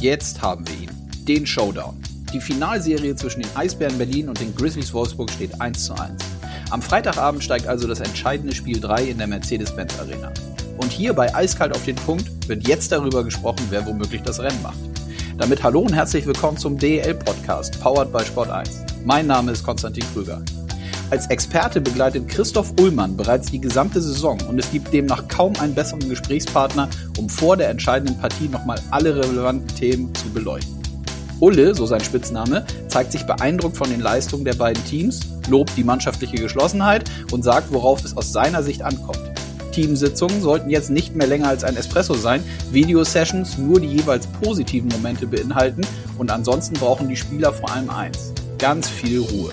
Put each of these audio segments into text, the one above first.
Jetzt haben wir ihn. Den Showdown. Die Finalserie zwischen den Eisbären Berlin und den Grizzlies Wolfsburg steht 1 zu 1. Am Freitagabend steigt also das entscheidende Spiel 3 in der Mercedes-Benz Arena. Und hier bei Eiskalt auf den Punkt wird jetzt darüber gesprochen, wer womöglich das Rennen macht. Damit hallo und herzlich willkommen zum DEL-Podcast, powered by Sport 1. Mein Name ist Konstantin Krüger. Als Experte begleitet Christoph Ullmann bereits die gesamte Saison und es gibt demnach kaum einen besseren Gesprächspartner, um vor der entscheidenden Partie nochmal alle relevanten Themen zu beleuchten. Ulle, so sein Spitzname, zeigt sich beeindruckt von den Leistungen der beiden Teams, lobt die mannschaftliche Geschlossenheit und sagt, worauf es aus seiner Sicht ankommt. Teamsitzungen sollten jetzt nicht mehr länger als ein Espresso sein, Videosessions nur die jeweils positiven Momente beinhalten und ansonsten brauchen die Spieler vor allem eins, ganz viel Ruhe.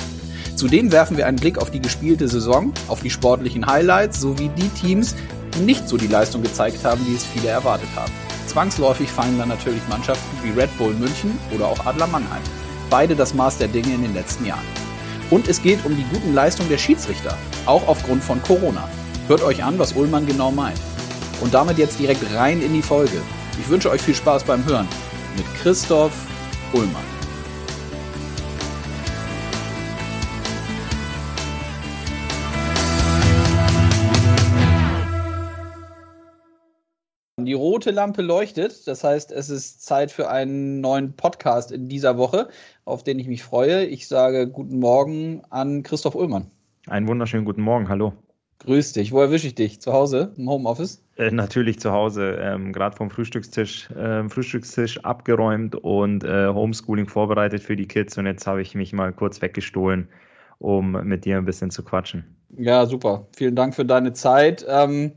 Zudem werfen wir einen Blick auf die gespielte Saison, auf die sportlichen Highlights sowie die Teams, die nicht so die Leistung gezeigt haben, wie es viele erwartet haben. Zwangsläufig fallen dann natürlich Mannschaften wie Red Bull München oder auch Adler Mannheim. Beide das Maß der Dinge in den letzten Jahren. Und es geht um die guten Leistungen der Schiedsrichter, auch aufgrund von Corona. Hört euch an, was Ullmann genau meint. Und damit jetzt direkt rein in die Folge. Ich wünsche euch viel Spaß beim Hören mit Christoph Ullmann. Rote Lampe leuchtet, das heißt, es ist Zeit für einen neuen Podcast in dieser Woche, auf den ich mich freue. Ich sage guten Morgen an Christoph Ullmann. Einen wunderschönen guten Morgen, hallo. Grüß dich. Wo erwische ich dich? Zu Hause im Homeoffice? Äh, natürlich zu Hause, ähm, gerade vom Frühstückstisch, äh, Frühstückstisch abgeräumt und äh, Homeschooling vorbereitet für die Kids. Und jetzt habe ich mich mal kurz weggestohlen, um mit dir ein bisschen zu quatschen. Ja, super. Vielen Dank für deine Zeit. Ähm,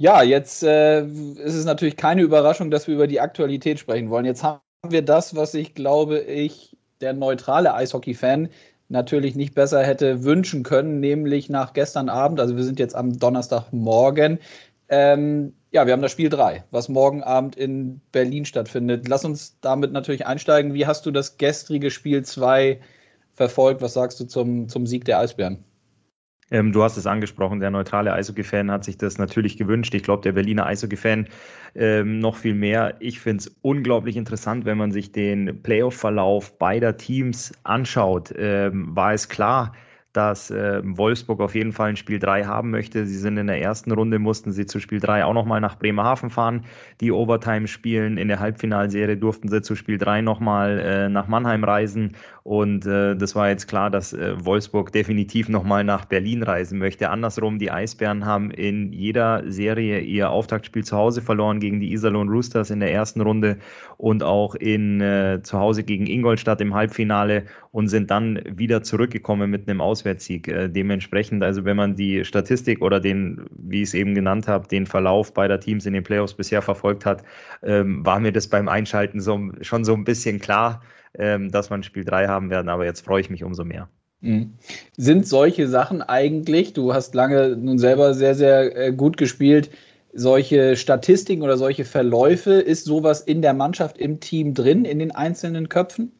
ja, jetzt äh, ist es natürlich keine Überraschung, dass wir über die Aktualität sprechen wollen. Jetzt haben wir das, was ich glaube ich, der neutrale Eishockey-Fan natürlich nicht besser hätte wünschen können, nämlich nach gestern Abend, also wir sind jetzt am Donnerstagmorgen, ähm, ja, wir haben das Spiel 3, was morgen Abend in Berlin stattfindet. Lass uns damit natürlich einsteigen. Wie hast du das gestrige Spiel 2 verfolgt? Was sagst du zum, zum Sieg der Eisbären? Ähm, du hast es angesprochen, der neutrale Eishockey-Fan hat sich das natürlich gewünscht. Ich glaube, der Berliner Eishockey-Fan ähm, noch viel mehr. Ich finde es unglaublich interessant, wenn man sich den Playoff-Verlauf beider Teams anschaut. Ähm, war es klar, dass äh, Wolfsburg auf jeden Fall ein Spiel 3 haben möchte. Sie sind in der ersten Runde, mussten sie zu Spiel 3 auch nochmal nach Bremerhaven fahren, die Overtime spielen. In der Halbfinalserie durften sie zu Spiel 3 nochmal äh, nach Mannheim reisen. Und äh, das war jetzt klar, dass äh, Wolfsburg definitiv nochmal nach Berlin reisen möchte. Andersrum, die Eisbären haben in jeder Serie ihr Auftaktspiel zu Hause verloren gegen die Iserlohn Roosters in der ersten Runde und auch in, äh, zu Hause gegen Ingolstadt im Halbfinale und sind dann wieder zurückgekommen mit einem Auswärtssieg. Äh, dementsprechend, also wenn man die Statistik oder den, wie ich es eben genannt habe, den Verlauf beider Teams in den Playoffs bisher verfolgt hat, ähm, war mir das beim Einschalten so, schon so ein bisschen klar, ähm, dass man Spiel 3 haben werden, aber jetzt freue ich mich umso mehr. Mhm. Sind solche Sachen eigentlich, du hast lange nun selber sehr, sehr äh, gut gespielt, solche Statistiken oder solche Verläufe, ist sowas in der Mannschaft, im Team drin, in den einzelnen Köpfen?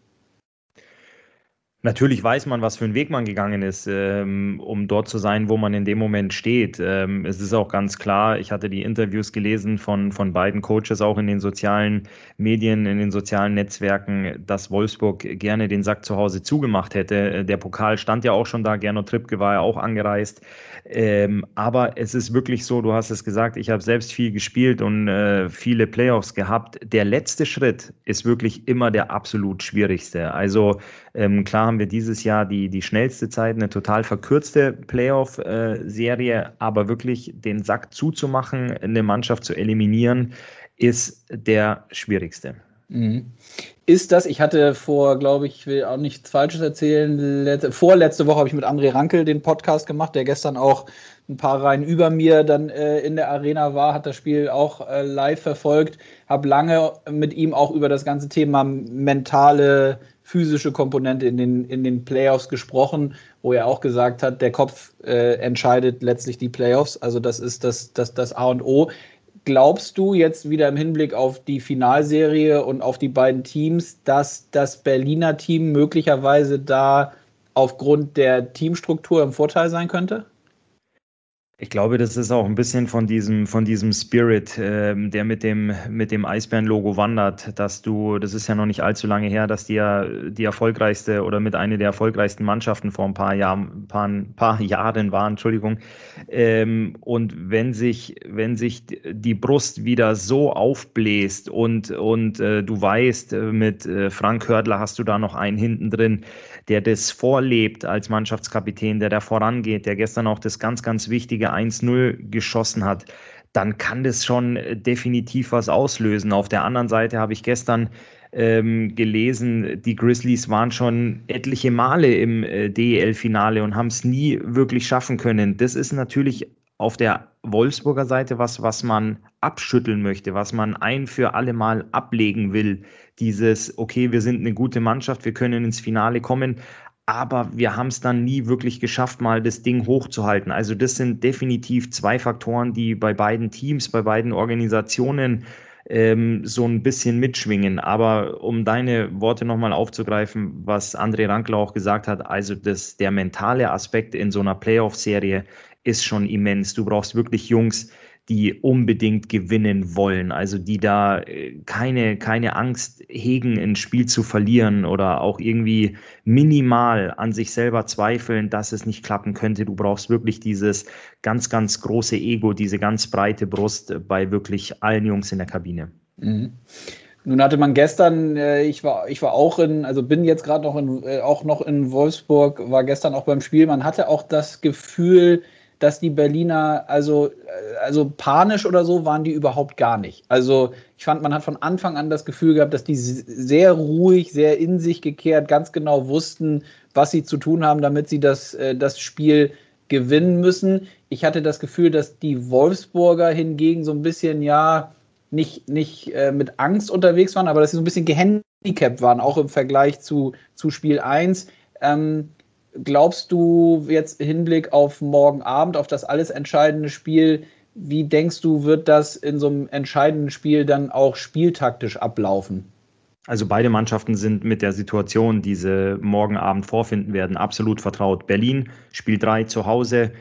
Natürlich weiß man, was für einen Weg man gegangen ist, ähm, um dort zu sein, wo man in dem Moment steht. Ähm, es ist auch ganz klar, ich hatte die Interviews gelesen von, von beiden Coaches, auch in den sozialen Medien, in den sozialen Netzwerken, dass Wolfsburg gerne den Sack zu Hause zugemacht hätte. Der Pokal stand ja auch schon da, Gernot Trippke war ja auch angereist. Ähm, aber es ist wirklich so, du hast es gesagt, ich habe selbst viel gespielt und äh, viele Playoffs gehabt. Der letzte Schritt ist wirklich immer der absolut schwierigste. Also ähm, klar haben wir dieses Jahr die, die schnellste Zeit, eine total verkürzte Playoff-Serie, aber wirklich den Sack zuzumachen, eine Mannschaft zu eliminieren, ist der schwierigste. Mhm. Ist das, ich hatte vor, glaube ich, will auch nichts Falsches erzählen, letzte, vorletzte Woche habe ich mit André Rankel den Podcast gemacht, der gestern auch ein paar Reihen über mir dann äh, in der Arena war, hat das Spiel auch äh, live verfolgt, habe lange mit ihm auch über das ganze Thema mentale physische Komponente in den, in den Playoffs gesprochen, wo er auch gesagt hat, der Kopf äh, entscheidet letztlich die Playoffs. Also das ist das, das, das A und O. Glaubst du jetzt wieder im Hinblick auf die Finalserie und auf die beiden Teams, dass das Berliner Team möglicherweise da aufgrund der Teamstruktur im Vorteil sein könnte? Ich glaube, das ist auch ein bisschen von diesem, von diesem Spirit, ähm, der mit dem, mit dem Eisbären-Logo wandert, dass du, das ist ja noch nicht allzu lange her, dass die ja die erfolgreichste oder mit einer der erfolgreichsten Mannschaften vor ein paar Jahren, paar, paar Jahren waren, Entschuldigung. Ähm, und wenn sich, wenn sich die Brust wieder so aufbläst und, und äh, du weißt, äh, mit äh, Frank Hördler hast du da noch einen hinten drin, der das vorlebt als Mannschaftskapitän, der da vorangeht, der gestern auch das ganz, ganz wichtige 1-0 geschossen hat, dann kann das schon äh, definitiv was auslösen. Auf der anderen Seite habe ich gestern ähm, gelesen, die Grizzlies waren schon etliche Male im äh, DEL-Finale und haben es nie wirklich schaffen können. Das ist natürlich auf der Wolfsburger Seite was, was man abschütteln möchte, was man ein für alle Mal ablegen will. Dieses, okay, wir sind eine gute Mannschaft, wir können ins Finale kommen, aber wir haben es dann nie wirklich geschafft, mal das Ding hochzuhalten. Also das sind definitiv zwei Faktoren, die bei beiden Teams, bei beiden Organisationen ähm, so ein bisschen mitschwingen. Aber um deine Worte nochmal aufzugreifen, was André Rankler auch gesagt hat, also das, der mentale Aspekt in so einer Playoff-Serie ist schon immens. Du brauchst wirklich Jungs, die unbedingt gewinnen wollen, also die da äh, keine, keine Angst hegen, ein Spiel zu verlieren oder auch irgendwie minimal an sich selber zweifeln, dass es nicht klappen könnte. Du brauchst wirklich dieses ganz, ganz große Ego, diese ganz breite Brust bei wirklich allen Jungs in der Kabine. Mhm. Nun hatte man gestern, äh, ich war, ich war auch in, also bin jetzt gerade noch in, äh, auch noch in Wolfsburg, war gestern auch beim Spiel. Man hatte auch das Gefühl, dass die Berliner, also, äh, also panisch oder so waren die überhaupt gar nicht. Also ich fand, man hat von Anfang an das Gefühl gehabt, dass die sehr ruhig, sehr in sich gekehrt, ganz genau wussten, was sie zu tun haben, damit sie das, äh, das Spiel gewinnen müssen. Ich hatte das Gefühl, dass die Wolfsburger hingegen so ein bisschen, ja, nicht, nicht äh, mit Angst unterwegs waren, aber dass sie so ein bisschen gehandicapt waren, auch im Vergleich zu, zu Spiel 1. Ähm, glaubst du jetzt Hinblick auf morgen Abend, auf das alles entscheidende Spiel, wie denkst du, wird das in so einem entscheidenden Spiel dann auch spieltaktisch ablaufen? Also beide Mannschaften sind mit der Situation, die sie morgen Abend vorfinden werden, absolut vertraut. Berlin spielt drei zu Hause,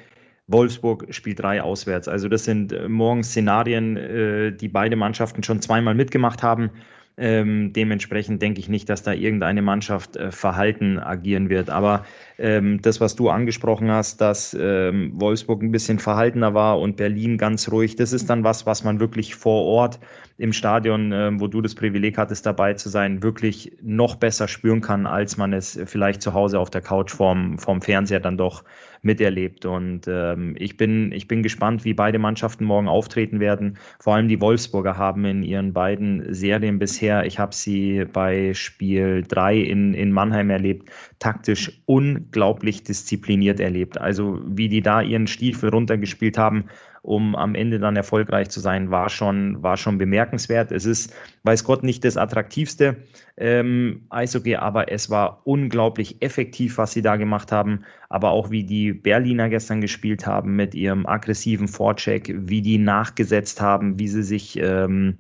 Wolfsburg spielt drei auswärts. Also das sind äh, morgen Szenarien, äh, die beide Mannschaften schon zweimal mitgemacht haben. Ähm, dementsprechend denke ich nicht, dass da irgendeine Mannschaft äh, verhalten agieren wird. Aber ähm, das, was du angesprochen hast, dass ähm, Wolfsburg ein bisschen verhaltener war und Berlin ganz ruhig, das ist dann was, was man wirklich vor Ort im Stadion, äh, wo du das Privileg hattest, dabei zu sein, wirklich noch besser spüren kann, als man es vielleicht zu Hause auf der Couch vorm, vorm Fernseher dann doch miterlebt. Und ähm, ich, bin, ich bin gespannt, wie beide Mannschaften morgen auftreten werden. Vor allem die Wolfsburger haben in ihren beiden Serien bisher, ich habe sie bei Spiel 3 in, in Mannheim erlebt, taktisch unglaublich diszipliniert erlebt. Also wie die da ihren Stiefel runtergespielt haben, um am Ende dann erfolgreich zu sein, war schon, war schon bemerkenswert. Es ist, weiß Gott, nicht das attraktivste ähm, Eishockey, aber es war unglaublich effektiv, was sie da gemacht haben. Aber auch wie die Berliner gestern gespielt haben mit ihrem aggressiven Vorcheck, wie die nachgesetzt haben, wie sie sich ähm,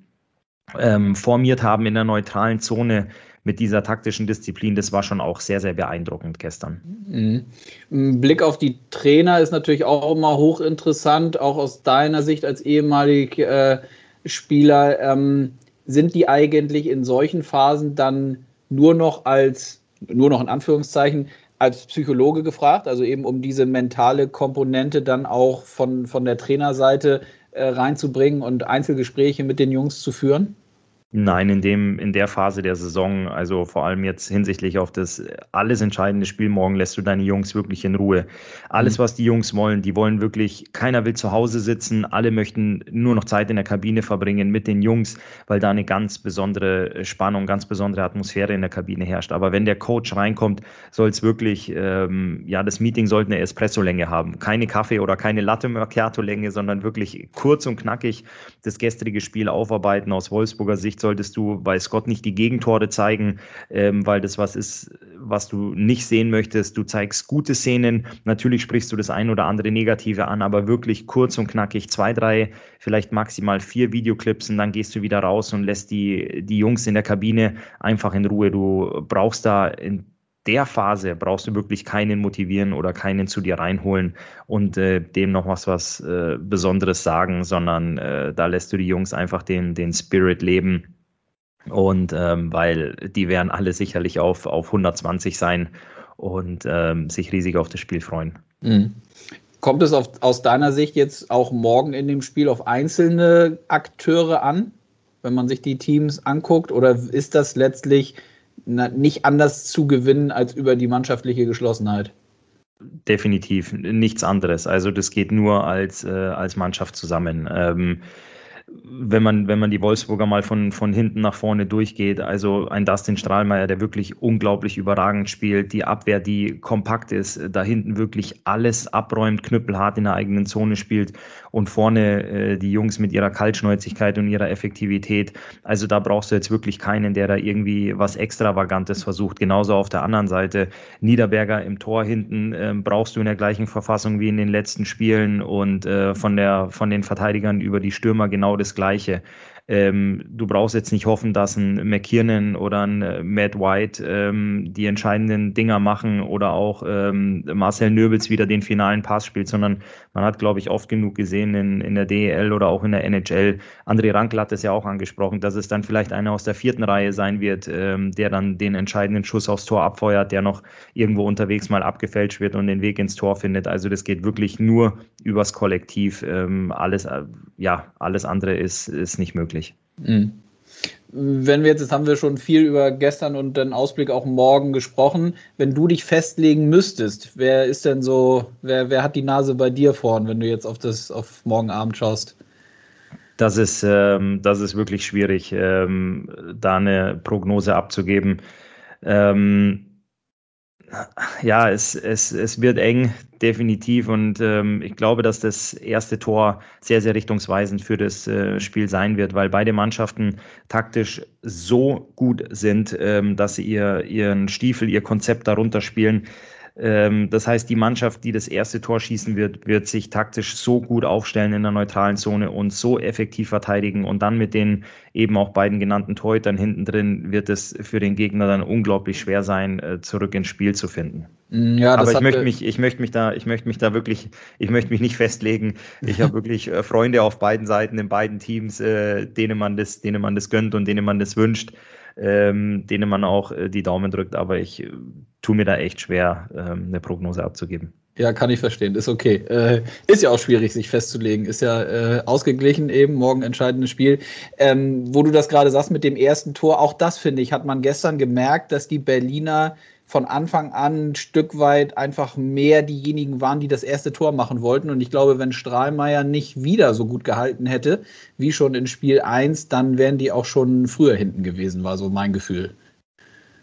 ähm, formiert haben in der neutralen Zone mit dieser taktischen Disziplin, das war schon auch sehr, sehr beeindruckend gestern. Mhm. Ein Blick auf die Trainer ist natürlich auch immer hochinteressant, auch aus deiner Sicht als ehemaliger äh, Spieler. Ähm, sind die eigentlich in solchen Phasen dann nur noch als, nur noch in Anführungszeichen, als Psychologe gefragt, also eben um diese mentale Komponente dann auch von, von der Trainerseite äh, reinzubringen und Einzelgespräche mit den Jungs zu führen? Nein, in dem, in der Phase der Saison, also vor allem jetzt hinsichtlich auf das alles entscheidende Spiel morgen, lässt du deine Jungs wirklich in Ruhe. Alles, mhm. was die Jungs wollen, die wollen wirklich, keiner will zu Hause sitzen, alle möchten nur noch Zeit in der Kabine verbringen mit den Jungs, weil da eine ganz besondere Spannung, ganz besondere Atmosphäre in der Kabine herrscht. Aber wenn der Coach reinkommt, soll es wirklich, ähm, ja, das Meeting sollte eine Espresso-Länge haben. Keine Kaffee- oder keine Latte-Macchiato-Länge, sondern wirklich kurz und knackig das gestrige Spiel aufarbeiten aus Wolfsburger Sicht Sicht solltest du bei Scott nicht die Gegentore zeigen, ähm, weil das was ist, was du nicht sehen möchtest. Du zeigst gute Szenen. Natürlich sprichst du das ein oder andere Negative an, aber wirklich kurz und knackig zwei, drei, vielleicht maximal vier Videoclips und dann gehst du wieder raus und lässt die, die Jungs in der Kabine einfach in Ruhe. Du brauchst da in der Phase brauchst du wirklich keinen motivieren oder keinen zu dir reinholen und äh, dem noch was, was äh, Besonderes sagen, sondern äh, da lässt du die Jungs einfach den, den Spirit leben. Und ähm, weil die werden alle sicherlich auf, auf 120 sein und ähm, sich riesig auf das Spiel freuen. Mhm. Kommt es auf, aus deiner Sicht jetzt auch morgen in dem Spiel auf einzelne Akteure an, wenn man sich die Teams anguckt? Oder ist das letztlich nicht anders zu gewinnen als über die mannschaftliche Geschlossenheit? Definitiv nichts anderes. Also das geht nur als, äh, als Mannschaft zusammen. Ähm, wenn man, wenn man die Wolfsburger mal von, von hinten nach vorne durchgeht, also ein Dustin Strahlmeier, der wirklich unglaublich überragend spielt, die Abwehr, die kompakt ist, da hinten wirklich alles abräumt, knüppelhart in der eigenen Zone spielt und vorne äh, die Jungs mit ihrer Kaltschnäuzigkeit und ihrer Effektivität. Also da brauchst du jetzt wirklich keinen, der da irgendwie was Extravagantes versucht. Genauso auf der anderen Seite, Niederberger im Tor hinten äh, brauchst du in der gleichen Verfassung wie in den letzten Spielen und äh, von, der, von den Verteidigern über die Stürmer genau das Gleiche. Ähm, du brauchst jetzt nicht hoffen, dass ein McKiernan oder ein äh, Matt White ähm, die entscheidenden Dinger machen oder auch ähm, Marcel Nöbels wieder den finalen Pass spielt, sondern man hat, glaube ich, oft genug gesehen in, in der DEL oder auch in der NHL. André Rankel hat es ja auch angesprochen, dass es dann vielleicht einer aus der vierten Reihe sein wird, ähm, der dann den entscheidenden Schuss aufs Tor abfeuert, der noch irgendwo unterwegs mal abgefälscht wird und den Weg ins Tor findet. Also das geht wirklich nur übers Kollektiv. Ähm, alles, äh, ja, alles andere ist, ist nicht möglich möglich. Mhm. Wenn wir jetzt, jetzt haben wir schon viel über gestern und den Ausblick auch morgen gesprochen. Wenn du dich festlegen müsstest, wer ist denn so, wer, wer hat die Nase bei dir vorn, wenn du jetzt auf das auf morgen Abend schaust? Das ist, ähm, das ist wirklich schwierig, ähm, da eine Prognose abzugeben. Ähm, ja, es, es, es wird eng, definitiv. Und ähm, ich glaube, dass das erste Tor sehr, sehr richtungsweisend für das äh, Spiel sein wird, weil beide Mannschaften taktisch so gut sind, ähm, dass sie ihr, ihren Stiefel, ihr Konzept darunter spielen, das heißt, die Mannschaft, die das erste Tor schießen wird, wird sich taktisch so gut aufstellen in der neutralen Zone und so effektiv verteidigen. Und dann mit den eben auch beiden genannten Torhütern hinten drin wird es für den Gegner dann unglaublich schwer sein, äh, zurück ins Spiel zu finden. Mm, ja, Aber ich möchte mich, ich möchte mich da, ich möchte mich da wirklich, ich möchte mich nicht festlegen. Ich habe wirklich äh, Freunde auf beiden Seiten, in beiden Teams, äh, denen man das, denen man das gönnt und denen man das wünscht ähm, denen man auch äh, die Daumen drückt. Aber ich äh, tue mir da echt schwer, ähm, eine Prognose abzugeben. Ja, kann ich verstehen, ist okay. Äh, ist ja auch schwierig, sich festzulegen. Ist ja äh, ausgeglichen eben, morgen entscheidendes Spiel. Ähm, wo du das gerade sagst mit dem ersten Tor, auch das finde ich, hat man gestern gemerkt, dass die Berliner von Anfang an ein Stück weit einfach mehr diejenigen waren, die das erste Tor machen wollten. Und ich glaube, wenn Strahlmeier nicht wieder so gut gehalten hätte, wie schon in Spiel 1, dann wären die auch schon früher hinten gewesen, war so mein Gefühl.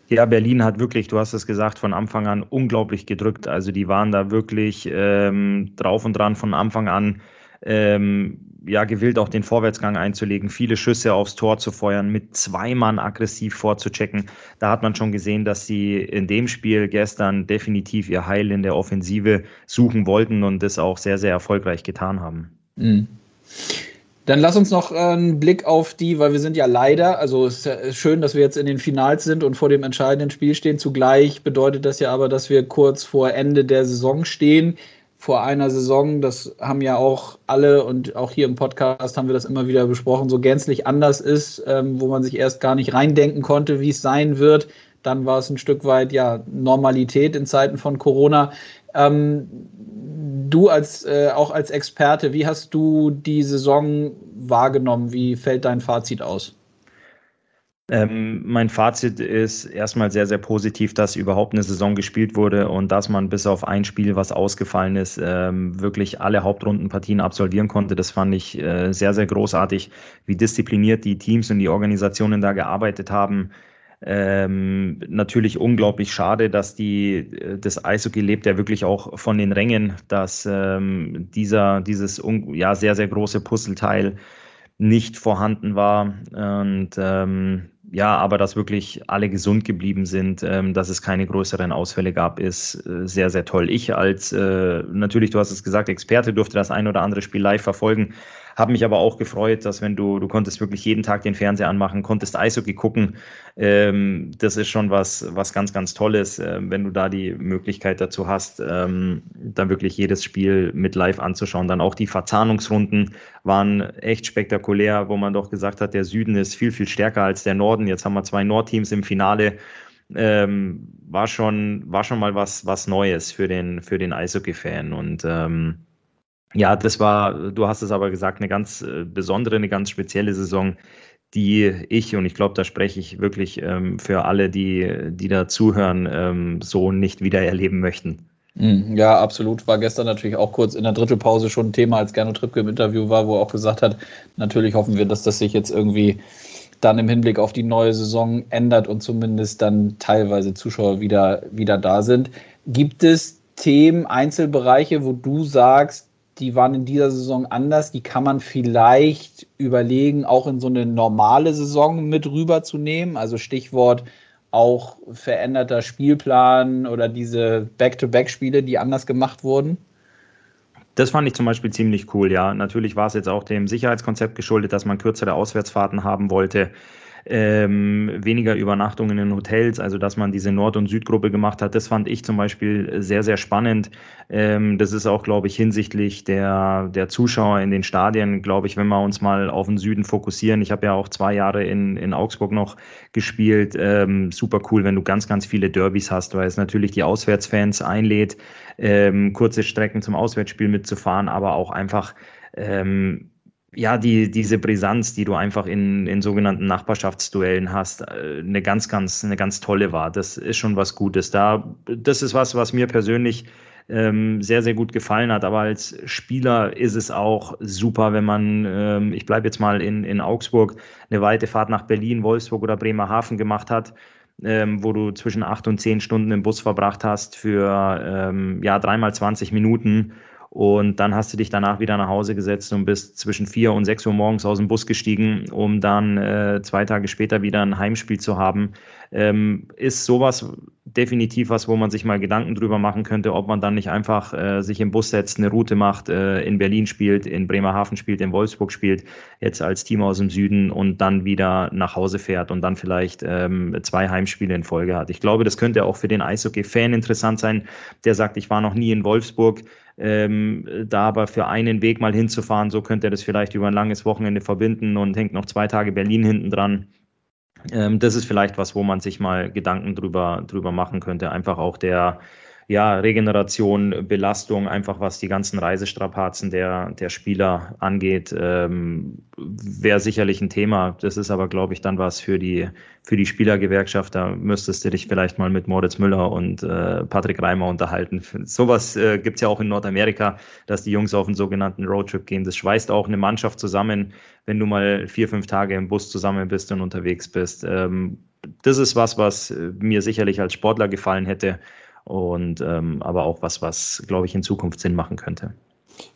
Ja, Berlin hat wirklich, du hast es gesagt, von Anfang an unglaublich gedrückt. Also die waren da wirklich ähm, drauf und dran von Anfang an. Ähm, ja, gewillt, auch den Vorwärtsgang einzulegen, viele Schüsse aufs Tor zu feuern, mit zwei Mann aggressiv vorzuchecken. Da hat man schon gesehen, dass sie in dem Spiel gestern definitiv ihr Heil in der Offensive suchen wollten und das auch sehr, sehr erfolgreich getan haben. Mhm. Dann lass uns noch einen Blick auf die, weil wir sind ja leider, also es ist schön, dass wir jetzt in den Finals sind und vor dem entscheidenden Spiel stehen. Zugleich bedeutet das ja aber, dass wir kurz vor Ende der Saison stehen vor einer Saison, das haben ja auch alle und auch hier im Podcast haben wir das immer wieder besprochen, so gänzlich anders ist, ähm, wo man sich erst gar nicht reindenken konnte, wie es sein wird. Dann war es ein Stück weit ja Normalität in Zeiten von Corona. Ähm, du als äh, auch als Experte, wie hast du die Saison wahrgenommen? Wie fällt dein Fazit aus? Ähm, mein Fazit ist erstmal sehr, sehr positiv, dass überhaupt eine Saison gespielt wurde und dass man bis auf ein Spiel, was ausgefallen ist, ähm, wirklich alle Hauptrundenpartien absolvieren konnte. Das fand ich äh, sehr, sehr großartig, wie diszipliniert die Teams und die Organisationen da gearbeitet haben. Ähm, natürlich unglaublich schade, dass die, äh, das Eishockey lebt ja wirklich auch von den Rängen, dass ähm, dieser, dieses ja, sehr, sehr große Puzzleteil nicht vorhanden war. Und ähm, ja, aber dass wirklich alle gesund geblieben sind, ähm, dass es keine größeren Ausfälle gab, ist äh, sehr, sehr toll. Ich als, äh, natürlich, du hast es gesagt, Experte durfte das ein oder andere Spiel live verfolgen, Habe mich aber auch gefreut, dass wenn du, du konntest wirklich jeden Tag den Fernseher anmachen, konntest Eishockey gucken. Ähm, das ist schon was, was ganz, ganz Tolles, äh, wenn du da die Möglichkeit dazu hast, ähm, dann wirklich jedes Spiel mit live anzuschauen. Dann auch die Verzahnungsrunden waren echt spektakulär, wo man doch gesagt hat, der Süden ist viel, viel stärker als der Norden. Jetzt haben wir zwei Nordteams im Finale ähm, war schon, war schon mal was, was Neues für den, für den Eishockey-Fan. Und ähm, ja, das war, du hast es aber gesagt, eine ganz äh, besondere, eine ganz spezielle Saison, die ich, und ich glaube, da spreche ich wirklich ähm, für alle, die, die da zuhören, ähm, so nicht wieder erleben möchten. Mhm, ja, absolut. War gestern natürlich auch kurz in der Drittelpause schon ein Thema, als Gernot Trippke im Interview war, wo er auch gesagt hat, natürlich hoffen wir, dass das sich jetzt irgendwie dann im Hinblick auf die neue Saison ändert und zumindest dann teilweise Zuschauer wieder, wieder da sind. Gibt es Themen, Einzelbereiche, wo du sagst, die waren in dieser Saison anders, die kann man vielleicht überlegen, auch in so eine normale Saison mit rüberzunehmen? Also Stichwort auch veränderter Spielplan oder diese Back-to-Back-Spiele, die anders gemacht wurden? Das fand ich zum Beispiel ziemlich cool, ja. Natürlich war es jetzt auch dem Sicherheitskonzept geschuldet, dass man kürzere Auswärtsfahrten haben wollte ähm, weniger Übernachtungen in Hotels, also dass man diese Nord- und Südgruppe gemacht hat. Das fand ich zum Beispiel sehr, sehr spannend. Ähm, das ist auch, glaube ich, hinsichtlich der, der Zuschauer in den Stadien, glaube ich, wenn wir uns mal auf den Süden fokussieren. Ich habe ja auch zwei Jahre in, in Augsburg noch gespielt. Ähm, super cool, wenn du ganz, ganz viele Derbys hast, weil es natürlich die Auswärtsfans einlädt, ähm, kurze Strecken zum Auswärtsspiel mitzufahren, aber auch einfach ähm, ja, die, diese Brisanz, die du einfach in, in sogenannten Nachbarschaftsduellen hast, äh, eine ganz, ganz, eine ganz tolle war. Das ist schon was Gutes. Da, das ist was, was mir persönlich ähm, sehr, sehr gut gefallen hat. Aber als Spieler ist es auch super, wenn man, ähm, ich bleibe jetzt mal in, in Augsburg, eine weite Fahrt nach Berlin, Wolfsburg oder Bremerhaven gemacht hat. Ähm, wo du zwischen acht und zehn Stunden im Bus verbracht hast für ähm, ja, dreimal 20 Minuten und dann hast du dich danach wieder nach Hause gesetzt und bist zwischen vier und sechs Uhr morgens aus dem Bus gestiegen, um dann äh, zwei Tage später wieder ein Heimspiel zu haben. Ähm, ist sowas definitiv was, wo man sich mal Gedanken drüber machen könnte, ob man dann nicht einfach äh, sich im Bus setzt, eine Route macht, äh, in Berlin spielt, in Bremerhaven spielt, in Wolfsburg spielt, jetzt als Team aus dem Süden und dann wieder nach Hause fährt und dann vielleicht ähm, zwei Heimspiele in Folge hat. Ich glaube, das könnte auch für den Eishockey-Fan interessant sein, der sagt, ich war noch nie in Wolfsburg ähm, da aber für einen Weg mal hinzufahren, so könnte er das vielleicht über ein langes Wochenende verbinden und hängt noch zwei Tage Berlin hinten dran. Ähm, das ist vielleicht was, wo man sich mal Gedanken drüber, drüber machen könnte. Einfach auch der, ja, Regeneration, Belastung, einfach was die ganzen Reisestrapazen der, der Spieler angeht, ähm, wäre sicherlich ein Thema. Das ist aber, glaube ich, dann was für die, für die Spielergewerkschaft. Da müsstest du dich vielleicht mal mit Moritz Müller und äh, Patrick Reimer unterhalten. Sowas äh, gibt es ja auch in Nordamerika, dass die Jungs auf einen sogenannten Roadtrip gehen. Das schweißt auch eine Mannschaft zusammen, wenn du mal vier, fünf Tage im Bus zusammen bist und unterwegs bist. Ähm, das ist was, was mir sicherlich als Sportler gefallen hätte und ähm, aber auch was, was, glaube ich, in Zukunft Sinn machen könnte.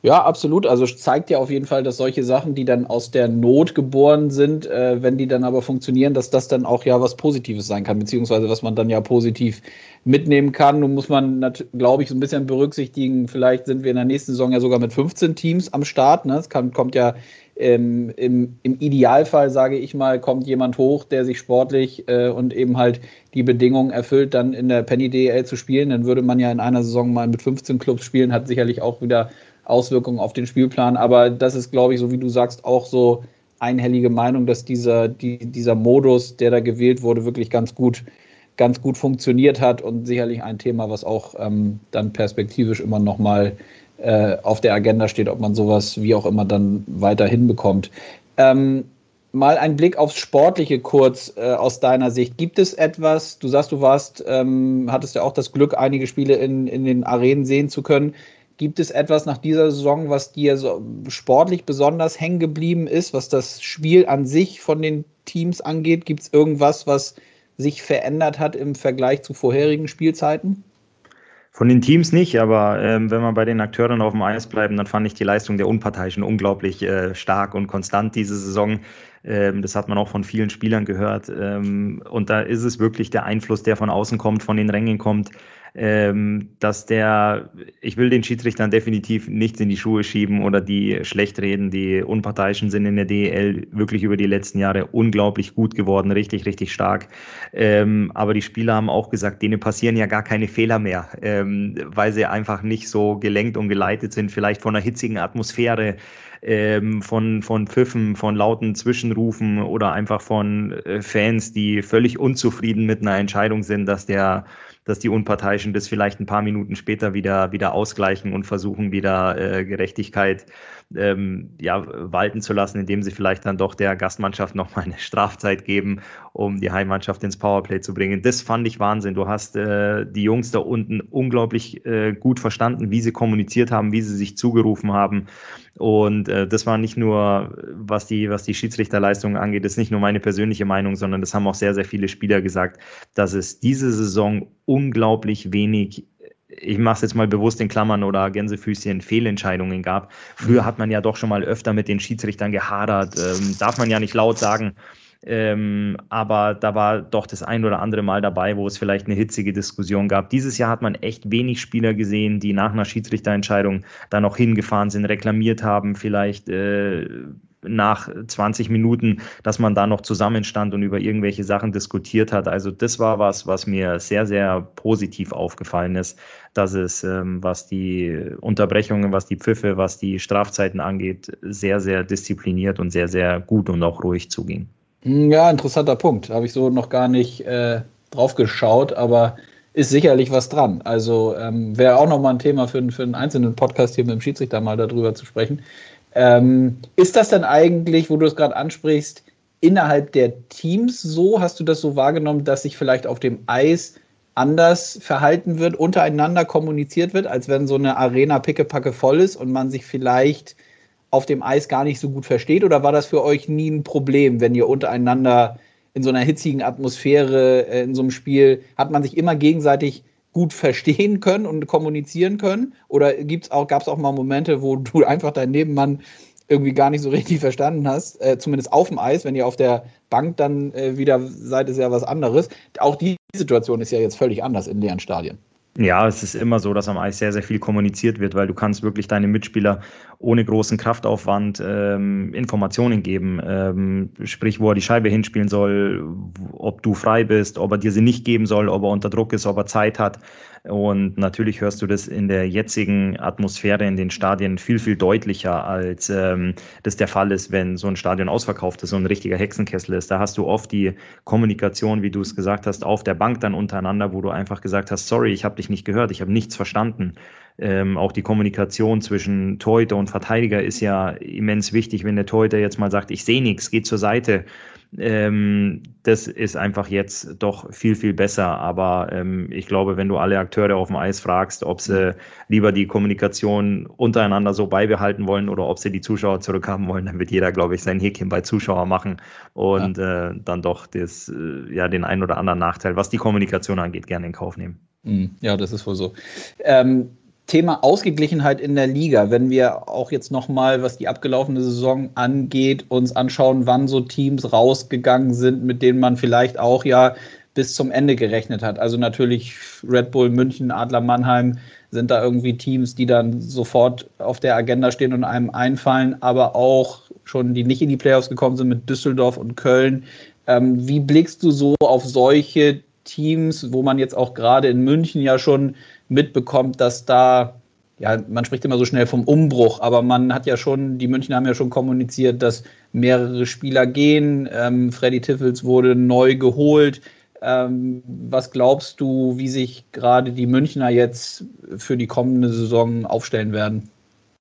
Ja, absolut. Also zeigt ja auf jeden Fall, dass solche Sachen, die dann aus der Not geboren sind, äh, wenn die dann aber funktionieren, dass das dann auch ja was Positives sein kann, beziehungsweise was man dann ja positiv mitnehmen kann. Nun muss man, glaube ich, so ein bisschen berücksichtigen, vielleicht sind wir in der nächsten Saison ja sogar mit 15 Teams am Start. Ne? Es kann, kommt ja ähm, im, im, Idealfall, sage ich mal, kommt jemand hoch, der sich sportlich äh, und eben halt die Bedingungen erfüllt, dann in der Penny DL zu spielen. Dann würde man ja in einer Saison mal mit 15 Clubs spielen, hat sicherlich auch wieder Auswirkungen auf den Spielplan. Aber das ist, glaube ich, so wie du sagst, auch so einhellige Meinung, dass dieser, die, dieser Modus, der da gewählt wurde, wirklich ganz gut, ganz gut funktioniert hat und sicherlich ein Thema, was auch ähm, dann perspektivisch immer noch mal äh, auf der Agenda steht, ob man sowas wie auch immer dann weiter hinbekommt. Ähm, mal ein Blick aufs Sportliche kurz äh, aus deiner Sicht. Gibt es etwas, du sagst, du warst, ähm, hattest ja auch das Glück, einige Spiele in, in den Arenen sehen zu können. Gibt es etwas nach dieser Saison, was dir so sportlich besonders hängen geblieben ist, was das Spiel an sich von den Teams angeht? Gibt es irgendwas, was sich verändert hat im Vergleich zu vorherigen Spielzeiten? Von den Teams nicht, aber ähm, wenn wir bei den Akteuren auf dem Eis bleiben, dann fand ich die Leistung der Unparteiischen unglaublich äh, stark und konstant diese Saison. Ähm, das hat man auch von vielen Spielern gehört. Ähm, und da ist es wirklich der Einfluss, der von außen kommt, von den Rängen kommt ähm, dass der, ich will den Schiedsrichtern definitiv nichts in die Schuhe schieben oder die schlecht reden, die Unparteiischen sind in der DEL wirklich über die letzten Jahre unglaublich gut geworden, richtig, richtig stark. Ähm, aber die Spieler haben auch gesagt, denen passieren ja gar keine Fehler mehr, ähm, weil sie einfach nicht so gelenkt und geleitet sind, vielleicht von einer hitzigen Atmosphäre ähm, von, von Pfiffen, von lauten Zwischenrufen oder einfach von äh, Fans, die völlig unzufrieden mit einer Entscheidung sind, dass der dass die Unparteiischen das vielleicht ein paar Minuten später wieder, wieder ausgleichen und versuchen, wieder äh, Gerechtigkeit ähm, ja, walten zu lassen, indem sie vielleicht dann doch der Gastmannschaft nochmal eine Strafzeit geben, um die Heimmannschaft ins Powerplay zu bringen. Das fand ich Wahnsinn. Du hast äh, die Jungs da unten unglaublich äh, gut verstanden, wie sie kommuniziert haben, wie sie sich zugerufen haben. Und äh, das war nicht nur, was die, was die Schiedsrichterleistungen angeht, das ist nicht nur meine persönliche Meinung, sondern das haben auch sehr, sehr viele Spieler gesagt, dass es diese Saison unglaublich wenig ich mache es jetzt mal bewusst in Klammern oder Gänsefüßchen, Fehlentscheidungen gab. Früher hat man ja doch schon mal öfter mit den Schiedsrichtern gehadert, ähm, darf man ja nicht laut sagen. Ähm, aber da war doch das ein oder andere Mal dabei, wo es vielleicht eine hitzige Diskussion gab. Dieses Jahr hat man echt wenig Spieler gesehen, die nach einer Schiedsrichterentscheidung da noch hingefahren sind, reklamiert haben, vielleicht äh, nach 20 Minuten, dass man da noch zusammenstand und über irgendwelche Sachen diskutiert hat. Also das war was, was mir sehr, sehr positiv aufgefallen ist, dass es, ähm, was die Unterbrechungen, was die Pfiffe, was die Strafzeiten angeht, sehr, sehr diszipliniert und sehr, sehr gut und auch ruhig zuging. Ja, interessanter Punkt. Habe ich so noch gar nicht äh, drauf geschaut, aber ist sicherlich was dran. Also ähm, wäre auch noch mal ein Thema für, für einen einzelnen Podcast hier mit dem Schiedsrichter mal darüber zu sprechen. Ähm, ist das dann eigentlich, wo du es gerade ansprichst, innerhalb der Teams so? Hast du das so wahrgenommen, dass sich vielleicht auf dem Eis anders verhalten wird, untereinander kommuniziert wird, als wenn so eine Arena pickepacke voll ist und man sich vielleicht auf dem Eis gar nicht so gut versteht? Oder war das für euch nie ein Problem, wenn ihr untereinander in so einer hitzigen Atmosphäre äh, in so einem Spiel, hat man sich immer gegenseitig gut verstehen können und kommunizieren können? Oder auch, gab es auch mal Momente, wo du einfach deinen Nebenmann irgendwie gar nicht so richtig verstanden hast, äh, zumindest auf dem Eis, wenn ihr auf der Bank dann äh, wieder seid, ist ja was anderes. Auch die Situation ist ja jetzt völlig anders in leeren Stadien. Ja, es ist immer so, dass am Eis sehr, sehr viel kommuniziert wird, weil du kannst wirklich deine Mitspieler ohne großen Kraftaufwand ähm, Informationen geben. Ähm, sprich, wo er die Scheibe hinspielen soll, ob du frei bist, ob er dir sie nicht geben soll, ob er unter Druck ist, ob er Zeit hat. Und natürlich hörst du das in der jetzigen Atmosphäre in den Stadien viel, viel deutlicher, als ähm, das der Fall ist, wenn so ein Stadion ausverkauft ist, so ein richtiger Hexenkessel ist. Da hast du oft die Kommunikation, wie du es gesagt hast, auf der Bank dann untereinander, wo du einfach gesagt hast, sorry, ich habe dich nicht gehört, ich habe nichts verstanden. Ähm, auch die Kommunikation zwischen Torhüter und Verteidiger ist ja immens wichtig, wenn der Torhüter jetzt mal sagt, ich sehe nichts, geht zur Seite ähm, das ist einfach jetzt doch viel, viel besser. Aber ähm, ich glaube, wenn du alle Akteure auf dem Eis fragst, ob sie lieber die Kommunikation untereinander so beibehalten wollen oder ob sie die Zuschauer zurückhaben wollen, dann wird jeder, glaube ich, sein Häkchen bei Zuschauer machen und ja. äh, dann doch das, äh, ja, den einen oder anderen Nachteil, was die Kommunikation angeht, gerne in Kauf nehmen. Hm, ja, das ist wohl so. Ähm, Thema Ausgeglichenheit in der Liga, wenn wir auch jetzt nochmal, was die abgelaufene Saison angeht, uns anschauen, wann so Teams rausgegangen sind, mit denen man vielleicht auch ja bis zum Ende gerechnet hat. Also natürlich Red Bull München, Adler Mannheim sind da irgendwie Teams, die dann sofort auf der Agenda stehen und einem einfallen, aber auch schon, die nicht in die Playoffs gekommen sind mit Düsseldorf und Köln. Ähm, wie blickst du so auf solche Teams, wo man jetzt auch gerade in München ja schon mitbekommt, dass da, ja, man spricht immer so schnell vom Umbruch, aber man hat ja schon, die München haben ja schon kommuniziert, dass mehrere Spieler gehen. Ähm, Freddy Tiffels wurde neu geholt. Ähm, was glaubst du, wie sich gerade die Münchner jetzt für die kommende Saison aufstellen werden?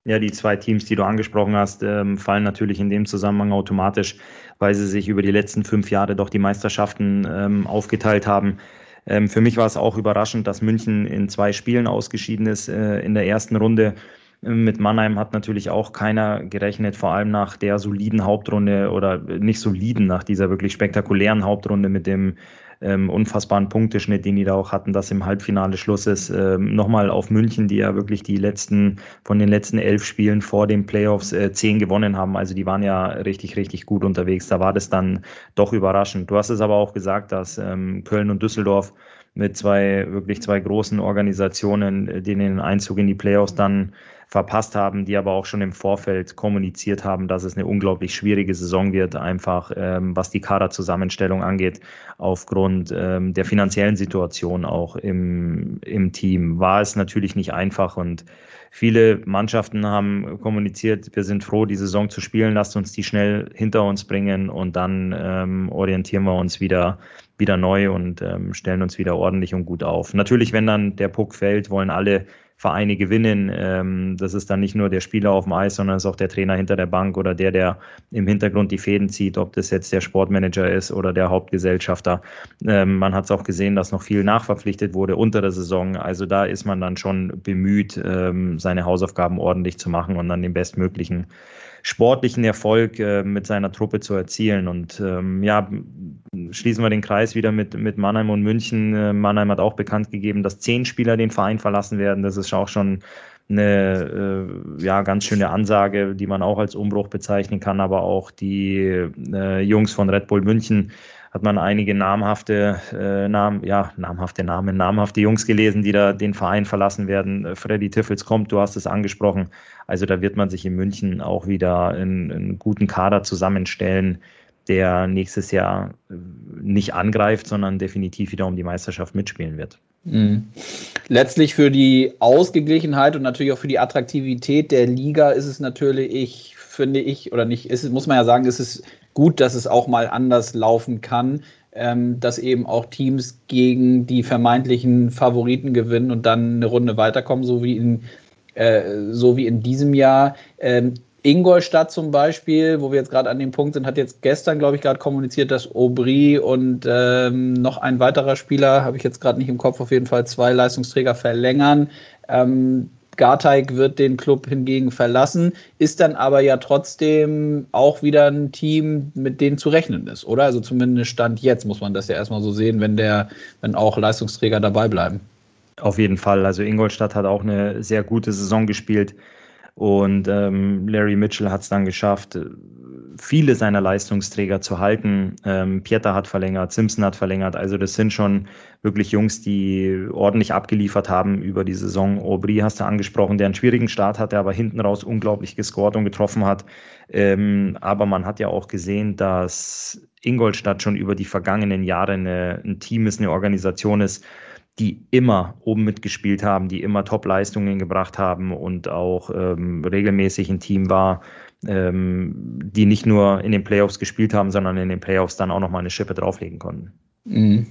Ja, die zwei Teams, die du angesprochen hast, ähm, fallen natürlich in dem Zusammenhang automatisch, weil sie sich über die letzten fünf Jahre doch die Meisterschaften ähm, aufgeteilt haben. Ähm, für mich war es auch überraschend, dass München in zwei Spielen ausgeschieden ist äh, in der ersten Runde. Mit Mannheim hat natürlich auch keiner gerechnet, vor allem nach der soliden Hauptrunde oder nicht soliden, nach dieser wirklich spektakulären Hauptrunde mit dem ähm, unfassbaren Punkteschnitt, den die da auch hatten, dass im Halbfinale Schluss ist. Ähm, Nochmal auf München, die ja wirklich die letzten, von den letzten elf Spielen vor den Playoffs äh, zehn gewonnen haben. Also die waren ja richtig, richtig gut unterwegs. Da war das dann doch überraschend. Du hast es aber auch gesagt, dass ähm, Köln und Düsseldorf mit zwei, wirklich zwei großen Organisationen, äh, denen den Einzug in die Playoffs dann verpasst haben, die aber auch schon im Vorfeld kommuniziert haben, dass es eine unglaublich schwierige Saison wird, einfach ähm, was die Kaderzusammenstellung angeht, aufgrund ähm, der finanziellen Situation auch im, im Team. War es natürlich nicht einfach und viele Mannschaften haben kommuniziert, wir sind froh, die Saison zu spielen, lasst uns die schnell hinter uns bringen und dann ähm, orientieren wir uns wieder wieder neu und ähm, stellen uns wieder ordentlich und gut auf. Natürlich, wenn dann der Puck fällt, wollen alle Vereine gewinnen. Ähm, das ist dann nicht nur der Spieler auf dem Eis, sondern es ist auch der Trainer hinter der Bank oder der, der im Hintergrund die Fäden zieht, ob das jetzt der Sportmanager ist oder der Hauptgesellschafter. Ähm, man hat es auch gesehen, dass noch viel nachverpflichtet wurde unter der Saison. Also da ist man dann schon bemüht, ähm, seine Hausaufgaben ordentlich zu machen und dann den bestmöglichen sportlichen Erfolg äh, mit seiner Truppe zu erzielen. Und ähm, ja, schließen wir den Kreis wieder mit, mit Mannheim und München. Äh, Mannheim hat auch bekannt gegeben, dass zehn Spieler den Verein verlassen werden. Das ist auch schon eine äh, ja, ganz schöne Ansage, die man auch als Umbruch bezeichnen kann, aber auch die äh, Jungs von Red Bull München hat man einige namhafte äh, Namen, ja, namhafte Namen, namhafte Jungs gelesen, die da den Verein verlassen werden. Freddy Tiffels kommt, du hast es angesprochen. Also da wird man sich in München auch wieder einen, einen guten Kader zusammenstellen, der nächstes Jahr äh, nicht angreift, sondern definitiv wieder um die Meisterschaft mitspielen wird. Mhm. Letztlich für die Ausgeglichenheit und natürlich auch für die Attraktivität der Liga ist es natürlich, finde ich, oder nicht, ist, muss man ja sagen, ist es gut, dass es auch mal anders laufen kann, ähm, dass eben auch Teams gegen die vermeintlichen Favoriten gewinnen und dann eine Runde weiterkommen, so wie in, äh, so wie in diesem Jahr. Ähm, Ingolstadt zum Beispiel, wo wir jetzt gerade an dem Punkt sind, hat jetzt gestern, glaube ich, gerade kommuniziert, dass Aubry und ähm, noch ein weiterer Spieler, habe ich jetzt gerade nicht im Kopf, auf jeden Fall zwei Leistungsträger verlängern. Ähm, Garteig wird den Club hingegen verlassen, ist dann aber ja trotzdem auch wieder ein Team, mit denen zu rechnen ist, oder? Also zumindest Stand jetzt muss man das ja erstmal so sehen, wenn der, wenn auch Leistungsträger dabei bleiben. Auf jeden Fall. Also Ingolstadt hat auch eine sehr gute Saison gespielt. Und ähm, Larry Mitchell hat es dann geschafft, viele seiner Leistungsträger zu halten. Ähm, Pieter hat verlängert, Simpson hat verlängert. Also das sind schon wirklich Jungs, die ordentlich abgeliefert haben über die Saison. Aubry hast du angesprochen, der einen schwierigen Start hatte, aber hinten raus unglaublich gescored und getroffen hat. Ähm, aber man hat ja auch gesehen, dass Ingolstadt schon über die vergangenen Jahre eine, ein Team ist, eine Organisation ist, die immer oben mitgespielt haben, die immer Top-Leistungen gebracht haben und auch ähm, regelmäßig ein Team war, ähm, die nicht nur in den Playoffs gespielt haben, sondern in den Playoffs dann auch nochmal eine Schippe drauflegen konnten. Mhm.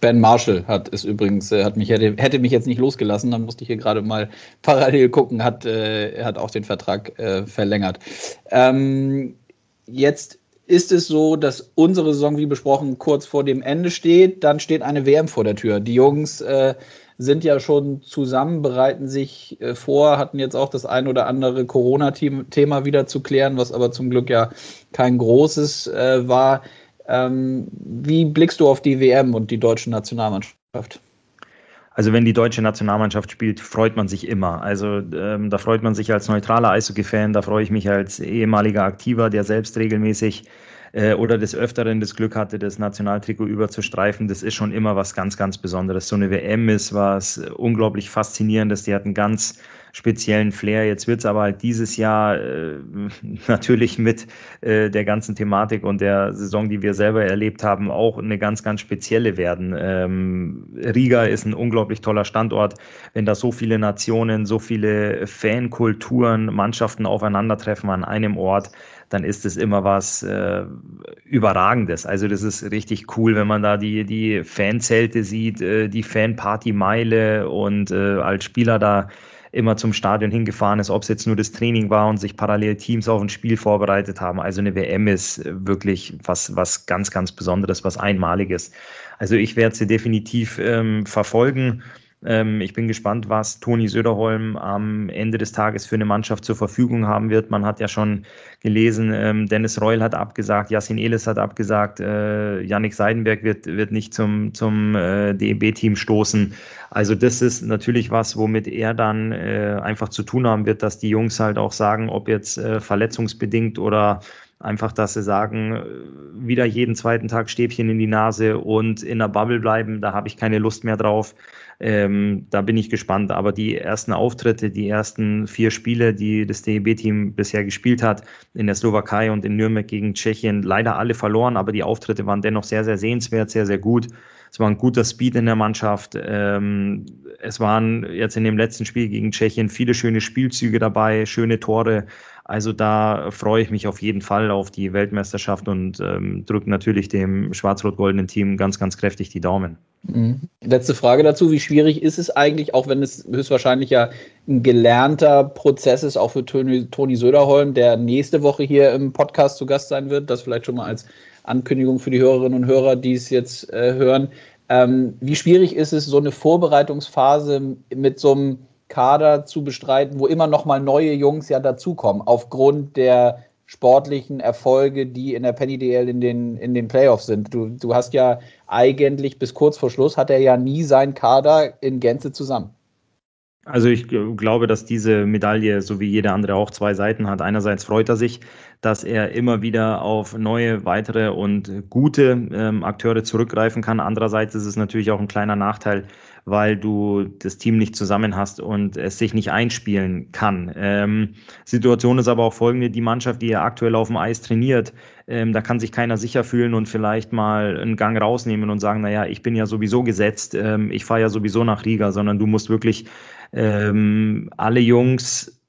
Ben Marshall hat es übrigens, äh, hat mich, hätte, hätte, mich jetzt nicht losgelassen, dann musste ich hier gerade mal parallel gucken, hat, äh, hat auch den Vertrag äh, verlängert. Ähm, jetzt ist es so, dass unsere Saison, wie besprochen, kurz vor dem Ende steht. Dann steht eine WM vor der Tür. Die Jungs äh, sind ja schon zusammen, bereiten sich äh, vor, hatten jetzt auch das ein oder andere Corona-Thema wieder zu klären, was aber zum Glück ja kein großes äh, war. Ähm, wie blickst du auf die WM und die deutsche Nationalmannschaft? Also wenn die deutsche Nationalmannschaft spielt, freut man sich immer. Also ähm, da freut man sich als neutraler Eishockey-Fan, da freue ich mich als ehemaliger Aktiver, der selbst regelmäßig äh, oder des Öfteren das Glück hatte, das Nationaltrikot überzustreifen. Das ist schon immer was ganz, ganz Besonderes. So eine WM ist was unglaublich Faszinierendes. Die hat einen ganz speziellen Flair. Jetzt wird es aber halt dieses Jahr äh, natürlich mit äh, der ganzen Thematik und der Saison, die wir selber erlebt haben, auch eine ganz, ganz spezielle werden. Ähm, Riga ist ein unglaublich toller Standort. Wenn da so viele Nationen, so viele Fankulturen, Mannschaften aufeinandertreffen an einem Ort, dann ist es immer was äh, Überragendes. Also das ist richtig cool, wenn man da die, die Fanzelte sieht, äh, die Fanparty-Meile und äh, als Spieler da immer zum Stadion hingefahren ist, ob es jetzt nur das Training war und sich parallel Teams auf ein Spiel vorbereitet haben. Also eine WM ist wirklich was, was ganz, ganz Besonderes, was Einmaliges. Also ich werde sie definitiv ähm, verfolgen. Ähm, ich bin gespannt, was Toni Söderholm am Ende des Tages für eine Mannschaft zur Verfügung haben wird. Man hat ja schon gelesen, ähm, Dennis Reul hat abgesagt, Yassin Elis hat abgesagt, äh, Yannick Seidenberg wird, wird nicht zum, zum äh, DEB-Team stoßen. Also das ist natürlich was, womit er dann äh, einfach zu tun haben wird, dass die Jungs halt auch sagen, ob jetzt äh, verletzungsbedingt oder Einfach, dass sie sagen, äh, wieder jeden zweiten Tag Stäbchen in die Nase und in der Bubble bleiben, da habe ich keine Lust mehr drauf. Ähm, da bin ich gespannt. Aber die ersten Auftritte, die ersten vier Spiele, die das DEB-Team bisher gespielt hat, in der Slowakei und in Nürnberg gegen Tschechien, leider alle verloren, aber die Auftritte waren dennoch sehr, sehr sehenswert, sehr, sehr gut. Es war ein guter Speed in der Mannschaft. Ähm, es waren jetzt in dem letzten Spiel gegen Tschechien viele schöne Spielzüge dabei, schöne Tore. Also da freue ich mich auf jeden Fall auf die Weltmeisterschaft und ähm, drücke natürlich dem schwarz-rot-goldenen Team ganz, ganz kräftig die Daumen. Mhm. Letzte Frage dazu. Wie schwierig ist es eigentlich, auch wenn es höchstwahrscheinlich ja ein gelernter Prozess ist, auch für Toni, Toni Söderholm, der nächste Woche hier im Podcast zu Gast sein wird, das vielleicht schon mal als Ankündigung für die Hörerinnen und Hörer, die es jetzt äh, hören. Ähm, wie schwierig ist es, so eine Vorbereitungsphase mit so einem Kader zu bestreiten, wo immer noch mal neue Jungs ja dazukommen, aufgrund der sportlichen Erfolge, die in der Penny DL in den, in den Playoffs sind. Du, du hast ja eigentlich bis kurz vor Schluss hat er ja nie seinen Kader in Gänze zusammen. Also ich glaube, dass diese Medaille, so wie jede andere, auch zwei Seiten hat. Einerseits freut er sich, dass er immer wieder auf neue, weitere und gute ähm, Akteure zurückgreifen kann. Andererseits ist es natürlich auch ein kleiner Nachteil, weil du das Team nicht zusammen hast und es sich nicht einspielen kann. Ähm, Situation ist aber auch folgende, die Mannschaft, die ja aktuell auf dem Eis trainiert, ähm, da kann sich keiner sicher fühlen und vielleicht mal einen Gang rausnehmen und sagen, naja, ich bin ja sowieso gesetzt, ähm, ich fahre ja sowieso nach Riga, sondern du musst wirklich ähm, alle Jungs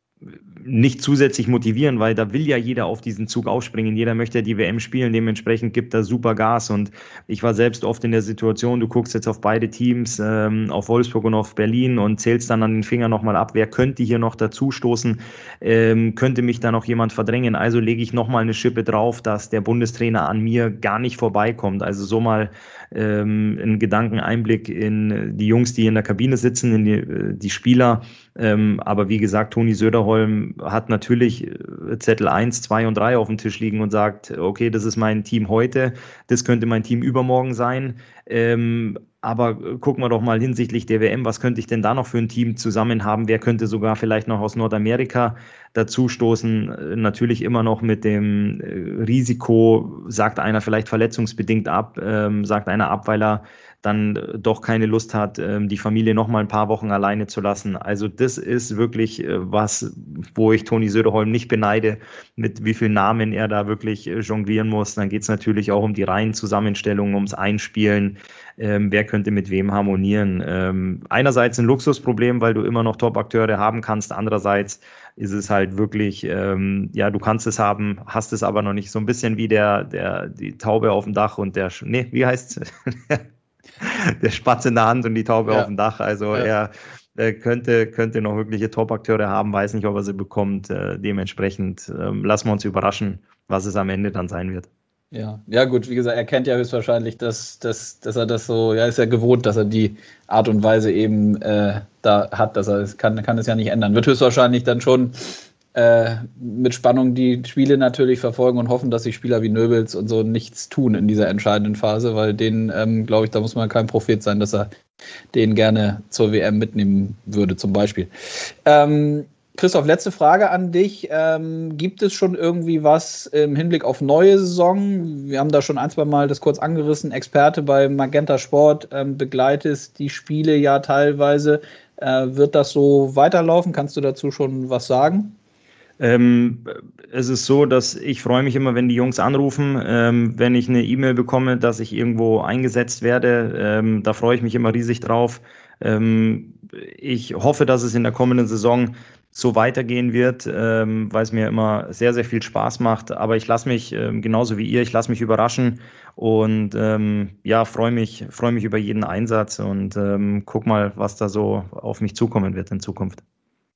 nicht zusätzlich motivieren, weil da will ja jeder auf diesen Zug aufspringen. Jeder möchte ja die WM spielen, dementsprechend gibt er super Gas. Und ich war selbst oft in der Situation, du guckst jetzt auf beide Teams, ähm, auf Wolfsburg und auf Berlin und zählst dann an den Finger nochmal ab, wer könnte hier noch dazustoßen, ähm, könnte mich da noch jemand verdrängen. Also lege ich nochmal eine Schippe drauf, dass der Bundestrainer an mir gar nicht vorbeikommt. Also so mal ähm, einen Gedankeneinblick in die Jungs, die in der Kabine sitzen, in die, äh, die Spieler. Ähm, aber wie gesagt, Toni Söderholm hat natürlich äh, Zettel 1, 2 und 3 auf dem Tisch liegen und sagt, okay, das ist mein Team heute, das könnte mein Team übermorgen sein. Ähm, aber gucken wir doch mal hinsichtlich der WM, was könnte ich denn da noch für ein Team zusammen haben? Wer könnte sogar vielleicht noch aus Nordamerika dazustoßen? Natürlich immer noch mit dem äh, Risiko, sagt einer vielleicht verletzungsbedingt ab, ähm, sagt einer ab, weil er dann doch keine Lust hat, ähm, die Familie noch mal ein paar Wochen alleine zu lassen. Also das ist wirklich äh, was, wo ich Toni Söderholm nicht beneide, mit wie vielen Namen er da wirklich äh, jonglieren muss. Dann geht es natürlich auch um die Reihenzusammenstellung, ums Einspielen. Ähm, wer könnte mit wem harmonieren? Ähm, einerseits ein Luxusproblem, weil du immer noch Top-Akteure haben kannst. Andererseits ist es halt wirklich, ähm, ja, du kannst es haben, hast es aber noch nicht. So ein bisschen wie der, der, die Taube auf dem Dach und der, nee, wie heißt es? der Spatz in der Hand und die Taube ja. auf dem Dach. Also ja. er könnte, könnte noch wirkliche Top-Akteure haben, weiß nicht, ob er sie bekommt. Äh, dementsprechend ähm, lassen wir uns überraschen, was es am Ende dann sein wird. Ja, ja gut, wie gesagt, er kennt ja höchstwahrscheinlich, dass, dass, dass er das so, ja, ist ja gewohnt, dass er die Art und Weise eben äh, da hat, dass er es kann, kann es ja nicht ändern. Wird höchstwahrscheinlich dann schon äh, mit Spannung die Spiele natürlich verfolgen und hoffen, dass sich Spieler wie Nöbels und so nichts tun in dieser entscheidenden Phase, weil den, ähm, glaube ich, da muss man kein Prophet sein, dass er den gerne zur WM mitnehmen würde, zum Beispiel. Ähm, Christoph, letzte Frage an dich. Ähm, gibt es schon irgendwie was im Hinblick auf neue Saison? Wir haben da schon ein, zwei Mal das kurz angerissen. Experte bei Magenta Sport ähm, begleitest die Spiele ja teilweise. Äh, wird das so weiterlaufen? Kannst du dazu schon was sagen? Ähm, es ist so, dass ich freue mich immer, wenn die Jungs anrufen, ähm, wenn ich eine E-Mail bekomme, dass ich irgendwo eingesetzt werde. Ähm, da freue ich mich immer riesig drauf. Ähm, ich hoffe, dass es in der kommenden Saison so weitergehen wird, ähm, weil es mir immer sehr, sehr viel Spaß macht. Aber ich lasse mich, ähm, genauso wie ihr, ich lasse mich überraschen und ja, freue mich, freue mich über jeden Einsatz und guck mal, was da so auf mich zukommen wird in Zukunft.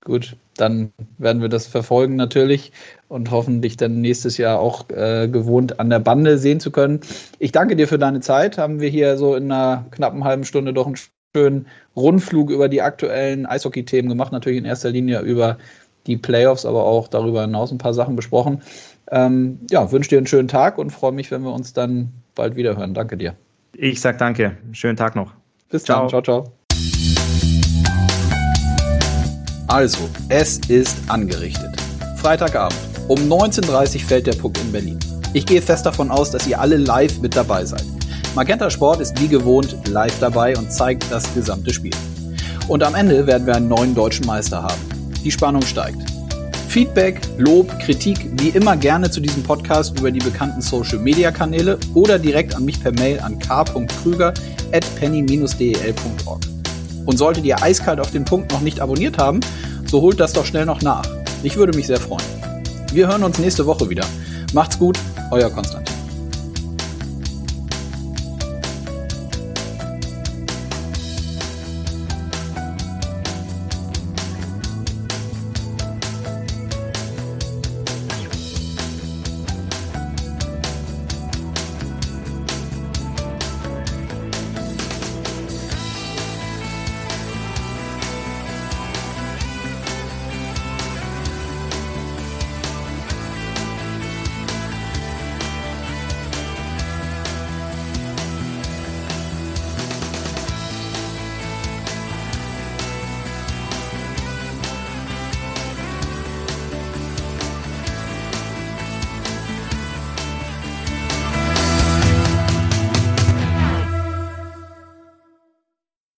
Gut, dann werden wir das verfolgen natürlich und hoffentlich dann nächstes Jahr auch äh, gewohnt an der Bande sehen zu können. Ich danke dir für deine Zeit. Haben wir hier so in einer knappen halben Stunde doch ein schönen Rundflug über die aktuellen Eishockey-Themen gemacht, natürlich in erster Linie über die Playoffs, aber auch darüber hinaus ein paar Sachen besprochen. Ähm, ja, wünsche dir einen schönen Tag und freue mich, wenn wir uns dann bald wieder hören. Danke dir. Ich sag danke. Schönen Tag noch. Bis ciao. dann. Ciao, ciao. Also, es ist angerichtet. Freitagabend. Um 19.30 Uhr fällt der Puck in Berlin. Ich gehe fest davon aus, dass ihr alle live mit dabei seid. Magenta Sport ist wie gewohnt live dabei und zeigt das gesamte Spiel. Und am Ende werden wir einen neuen deutschen Meister haben. Die Spannung steigt. Feedback, Lob, Kritik wie immer gerne zu diesem Podcast über die bekannten Social Media Kanäle oder direkt an mich per Mail an k.krüger at penny-del.org. Und solltet ihr eiskalt auf den Punkt noch nicht abonniert haben, so holt das doch schnell noch nach. Ich würde mich sehr freuen. Wir hören uns nächste Woche wieder. Macht's gut, euer Konstantin.